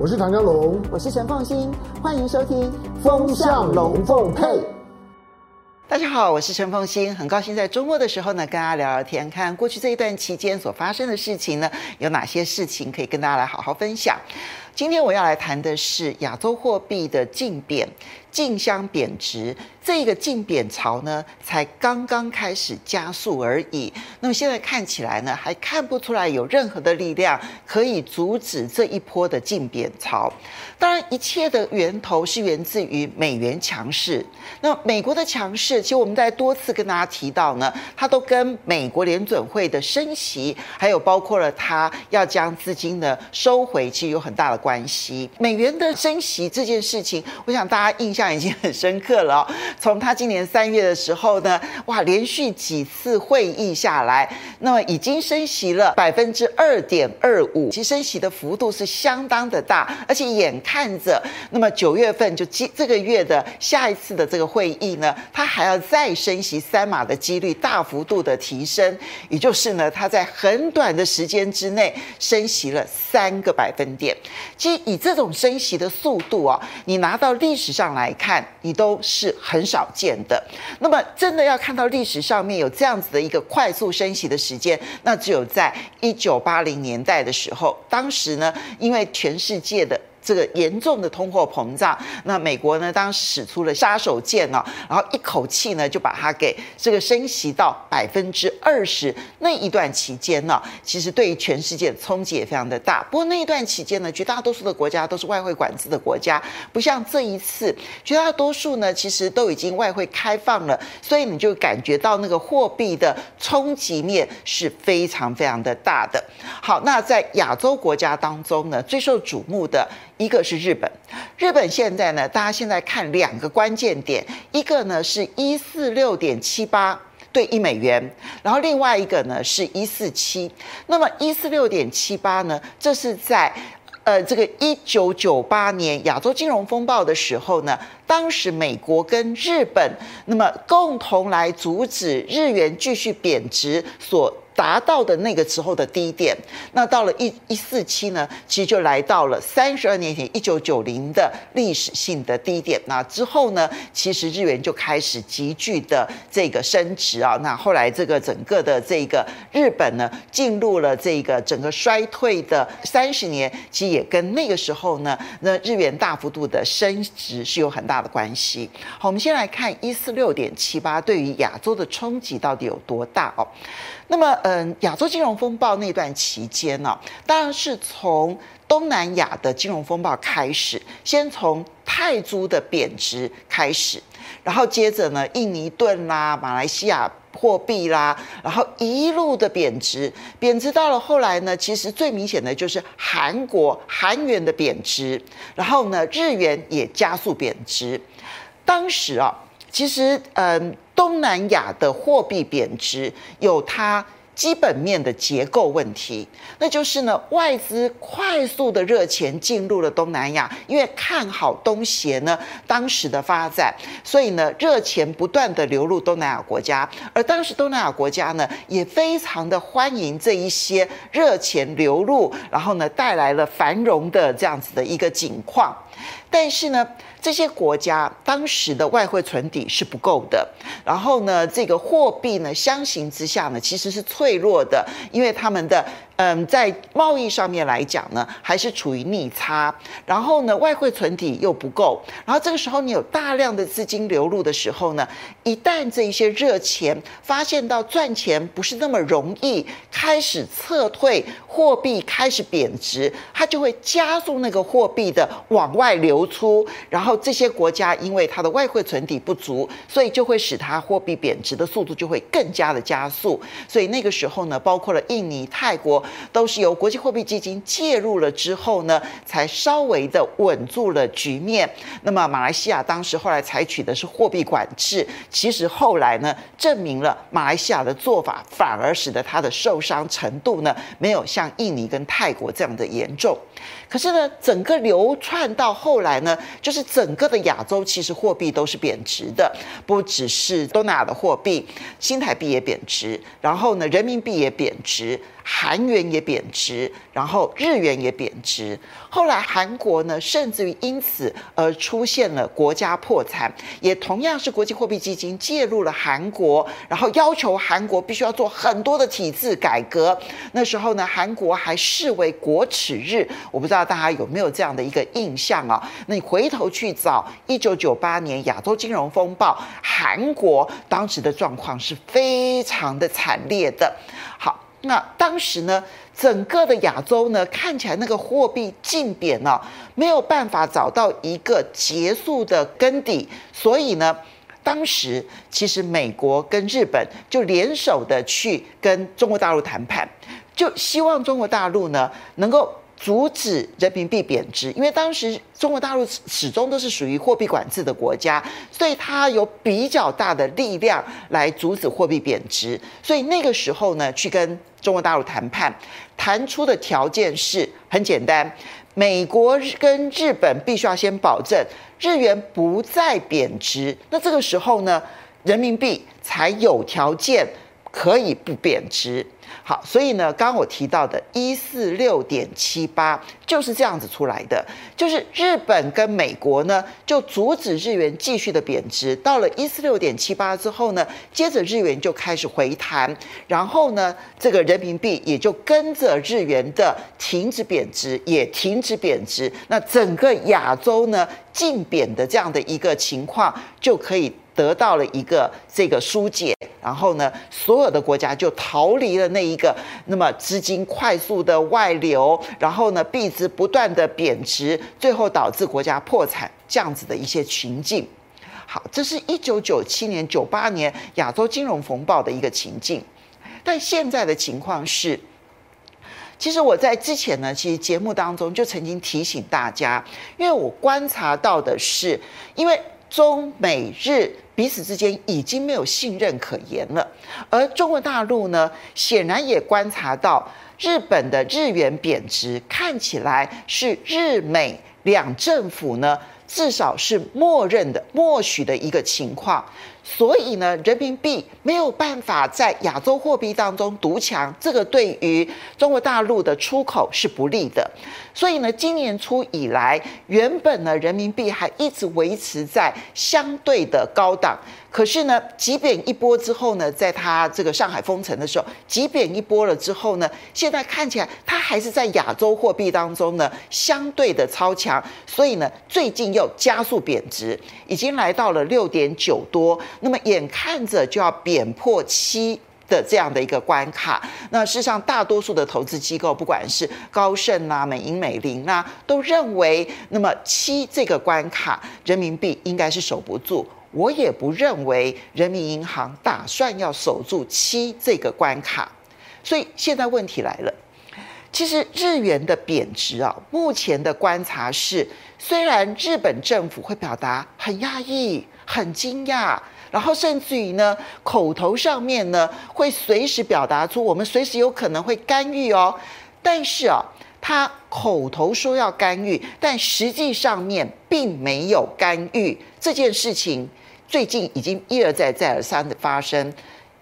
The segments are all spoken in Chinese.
我是唐江龙，我是陈凤欣，欢迎收听《风向龙凤配》。大家好，我是陈凤欣，很高兴在周末的时候呢，跟大家聊聊天，看过去这一段期间所发生的事情呢，有哪些事情可以跟大家来好好分享。今天我要来谈的是亚洲货币的竞贬。竞相贬值，这个竞贬潮呢，才刚刚开始加速而已。那么现在看起来呢，还看不出来有任何的力量可以阻止这一波的竞贬潮。当然，一切的源头是源自于美元强势。那美国的强势，其实我们在多次跟大家提到呢，它都跟美国联准会的升息，还有包括了它要将资金呢收回，其实有很大的关关系。美元的升息这件事情，我想大家印象已经很深刻了哦。从他今年三月的时候呢，哇，连续几次会议下来，那么已经升息了百分之二点二五，其实升息的幅度是相当的大，而且眼看着，那么九月份就这这个月的下一次的这个会议呢，他还要再升息三码的几率大幅度的提升，也就是呢，他在很短的时间之内升息了三个百分点。即以这种升息的速度啊，你拿到历史上来。来看，你都是很少见的。那么，真的要看到历史上面有这样子的一个快速升息的时间，那只有在一九八零年代的时候。当时呢，因为全世界的这个严重的通货膨胀，那美国呢，当时使出了杀手锏呢，然后一口气呢就把它给这个升息到百分之二十。那一段期间呢，其实对于全世界的冲击也非常的大。不过那一段期间呢，绝大多数的国家都是外汇管制的国家，不像这一次，绝大多数呢其实都已经外汇开放了，所以你就感觉到那个货币的冲击面是非常非常的大的。好，那在亚洲国家当中呢，最受瞩目的。一个是日本，日本现在呢，大家现在看两个关键点，一个呢是一四六点七八对一美元，然后另外一个呢是一四七。那么一四六点七八呢，这是在呃这个一九九八年亚洲金融风暴的时候呢，当时美国跟日本那么共同来阻止日元继续贬值所。达到的那个时候的低点，那到了一一四七呢，其实就来到了三十二年前一九九零的历史性的低点。那之后呢，其实日元就开始急剧的这个升值啊。那后来这个整个的这个日本呢，进入了这个整个衰退的三十年，其实也跟那个时候呢，那日元大幅度的升值是有很大的关系。好，我们先来看一四六点七八对于亚洲的冲击到底有多大哦。那么，嗯，亚洲金融风暴那段期间呢，当然是从东南亚的金融风暴开始，先从泰铢的贬值开始，然后接着呢，印尼盾啦、马来西亚货币啦，然后一路的贬值，贬值到了后来呢，其实最明显的就是韩国韩元的贬值，然后呢，日元也加速贬值。当时啊，其实，嗯。东南亚的货币贬值有它基本面的结构问题，那就是呢，外资快速的热钱进入了东南亚，因为看好东协呢当时的发展，所以呢热钱不断的流入东南亚国家，而当时东南亚国家呢也非常的欢迎这一些热钱流入，然后呢带来了繁荣的这样子的一个景况。但是呢，这些国家当时的外汇存底是不够的，然后呢，这个货币呢，相形之下呢，其实是脆弱的，因为他们的。嗯，在贸易上面来讲呢，还是处于逆差，然后呢，外汇存底又不够，然后这个时候你有大量的资金流入的时候呢，一旦这一些热钱发现到赚钱不是那么容易，开始撤退，货币开始贬值，它就会加速那个货币的往外流出，然后这些国家因为它的外汇存底不足，所以就会使它货币贬值的速度就会更加的加速，所以那个时候呢，包括了印尼、泰国。都是由国际货币基金介入了之后呢，才稍微的稳住了局面。那么马来西亚当时后来采取的是货币管制，其实后来呢，证明了马来西亚的做法反而使得它的受伤程度呢，没有像印尼跟泰国这样的严重。可是呢，整个流窜到后来呢，就是整个的亚洲其实货币都是贬值的，不只是东南亚的货币，新台币也贬值，然后呢，人民币也贬值。韩元也贬值，然后日元也贬值。后来韩国呢，甚至于因此而出现了国家破产，也同样是国际货币基金介入了韩国，然后要求韩国必须要做很多的体制改革。那时候呢，韩国还视为国耻日，我不知道大家有没有这样的一个印象啊？那你回头去找一九九八年亚洲金融风暴，韩国当时的状况是非常的惨烈的。好。那当时呢，整个的亚洲呢，看起来那个货币竞贬呢，没有办法找到一个结束的根底，所以呢，当时其实美国跟日本就联手的去跟中国大陆谈判，就希望中国大陆呢能够。阻止人民币贬值，因为当时中国大陆始终都是属于货币管制的国家，所以它有比较大的力量来阻止货币贬值。所以那个时候呢，去跟中国大陆谈判，谈出的条件是很简单：美国跟日本必须要先保证日元不再贬值，那这个时候呢，人民币才有条件可以不贬值。好，所以呢，刚刚我提到的一四六点七八就是这样子出来的，就是日本跟美国呢就阻止日元继续的贬值，到了一四六点七八之后呢，接着日元就开始回弹，然后呢，这个人民币也就跟着日元的停止贬值，也停止贬值，那整个亚洲呢竞贬的这样的一个情况就可以。得到了一个这个疏解，然后呢，所有的国家就逃离了那一个那么资金快速的外流，然后呢，币值不断的贬值，最后导致国家破产这样子的一些情境。好，这是一九九七年、九八年亚洲金融风暴的一个情境。但现在的情况是，其实我在之前呢，其实节目当中就曾经提醒大家，因为我观察到的是，因为中美日。彼此之间已经没有信任可言了，而中国大陆呢，显然也观察到日本的日元贬值，看起来是日美两政府呢，至少是默认的、默许的一个情况。所以呢，人民币没有办法在亚洲货币当中独强，这个对于中国大陆的出口是不利的。所以呢，今年初以来，原本呢，人民币还一直维持在相对的高档。可是呢，急贬一波之后呢，在它这个上海封城的时候，急贬一波了之后呢，现在看起来它还是在亚洲货币当中呢相对的超强，所以呢，最近又加速贬值，已经来到了六点九多，那么眼看着就要贬破七的这样的一个关卡。那事实上，大多数的投资机构，不管是高盛啊、美银美林啊，都认为，那么七这个关卡，人民币应该是守不住。我也不认为人民银行打算要守住七这个关卡，所以现在问题来了。其实日元的贬值啊，目前的观察是，虽然日本政府会表达很压抑、很惊讶，然后甚至于呢，口头上面呢会随时表达出我们随时有可能会干预哦，但是啊，他口头说要干预，但实际上面并没有干预这件事情。最近已经一而再、再而三的发生，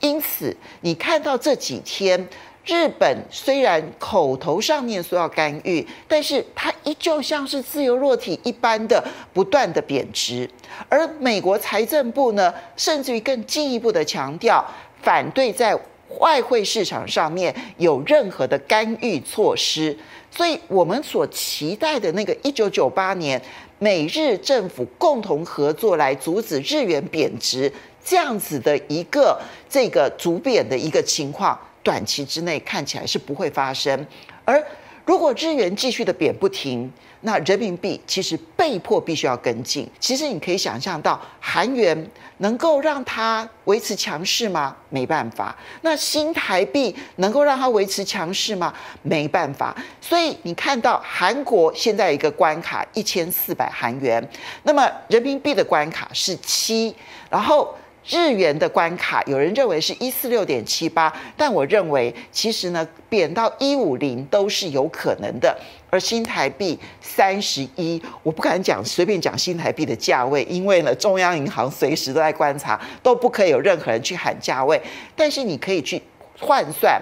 因此你看到这几天，日本虽然口头上面说要干预，但是它依旧像是自由落体一般的不断的贬值，而美国财政部呢，甚至于更进一步的强调，反对在外汇市场上面有任何的干预措施，所以我们所期待的那个一九九八年。美日政府共同合作来阻止日元贬值，这样子的一个这个逐贬的一个情况，短期之内看起来是不会发生。而如果日元继续的贬不停，那人民币其实被迫必须要跟进。其实你可以想象到，韩元能够让它维持强势吗？没办法。那新台币能够让它维持强势吗？没办法。所以你看到韩国现在一个关卡一千四百韩元，那么人民币的关卡是七，然后日元的关卡，有人认为是一四六点七八，但我认为其实呢，贬到一五零都是有可能的。而新台币三十一，我不敢讲随便讲新台币的价位，因为呢，中央银行随时都在观察，都不可以有任何人去喊价位。但是你可以去换算，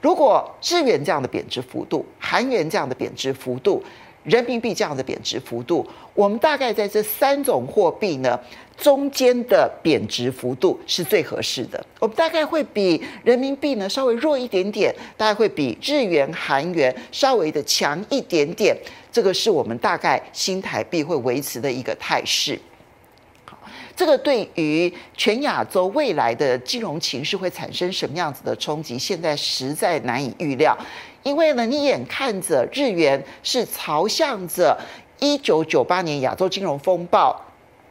如果日元这样的贬值幅度，韩元这样的贬值幅度。人民币这样的贬值幅度，我们大概在这三种货币呢中间的贬值幅度是最合适的。我们大概会比人民币呢稍微弱一点点，大概会比日元、韩元稍微的强一点点。这个是我们大概新台币会维持的一个态势。好，这个对于全亚洲未来的金融情势会产生什么样子的冲击，现在实在难以预料。因为呢，你眼看着日元是朝向着一九九八年亚洲金融风暴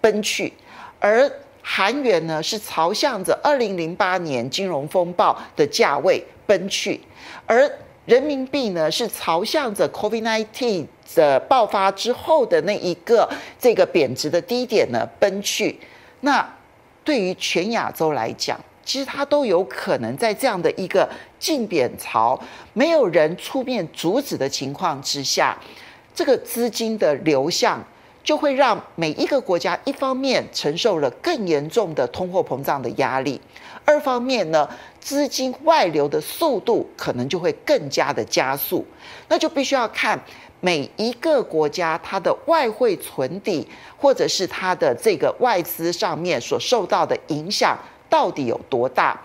奔去，而韩元呢是朝向着二零零八年金融风暴的价位奔去，而人民币呢是朝向着 COVID-19 的爆发之后的那一个这个贬值的低点呢奔去。那对于全亚洲来讲，其实它都有可能在这样的一个竞贬潮，没有人出面阻止的情况之下，这个资金的流向就会让每一个国家一方面承受了更严重的通货膨胀的压力，二方面呢，资金外流的速度可能就会更加的加速，那就必须要看每一个国家它的外汇存底或者是它的这个外资上面所受到的影响。到底有多大？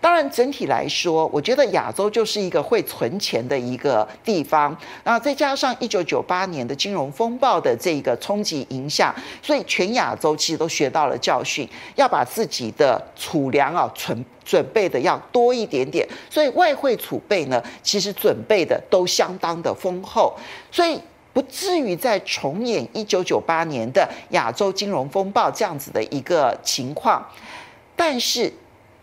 当然，整体来说，我觉得亚洲就是一个会存钱的一个地方。然后再加上一九九八年的金融风暴的这个冲击影响，所以全亚洲其实都学到了教训，要把自己的储粮啊存准备的要多一点点。所以外汇储备呢，其实准备的都相当的丰厚，所以不至于再重演一九九八年的亚洲金融风暴这样子的一个情况。但是，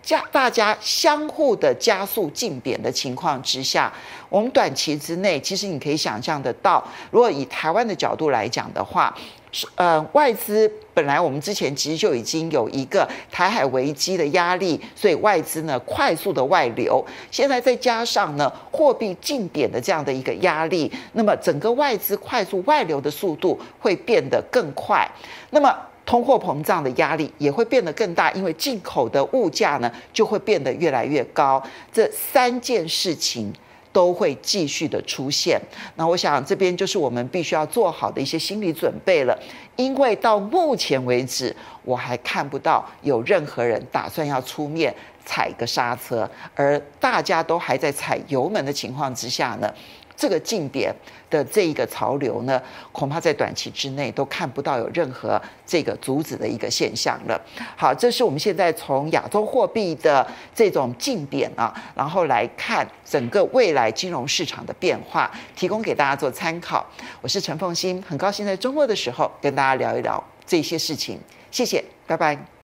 加大家相互的加速竞贬的情况之下，我们短期之内，其实你可以想象得到，如果以台湾的角度来讲的话，是呃外资本来我们之前其实就已经有一个台海危机的压力，所以外资呢快速的外流，现在再加上呢货币竞贬的这样的一个压力，那么整个外资快速外流的速度会变得更快，那么。通货膨胀的压力也会变得更大，因为进口的物价呢就会变得越来越高。这三件事情都会继续的出现。那我想这边就是我们必须要做好的一些心理准备了，因为到目前为止我还看不到有任何人打算要出面踩个刹车，而大家都还在踩油门的情况之下呢。这个竞贬的这一个潮流呢，恐怕在短期之内都看不到有任何这个阻止的一个现象了。好，这是我们现在从亚洲货币的这种竞贬啊，然后来看整个未来金融市场的变化，提供给大家做参考。我是陈凤馨，很高兴在周末的时候跟大家聊一聊这些事情。谢谢，拜拜。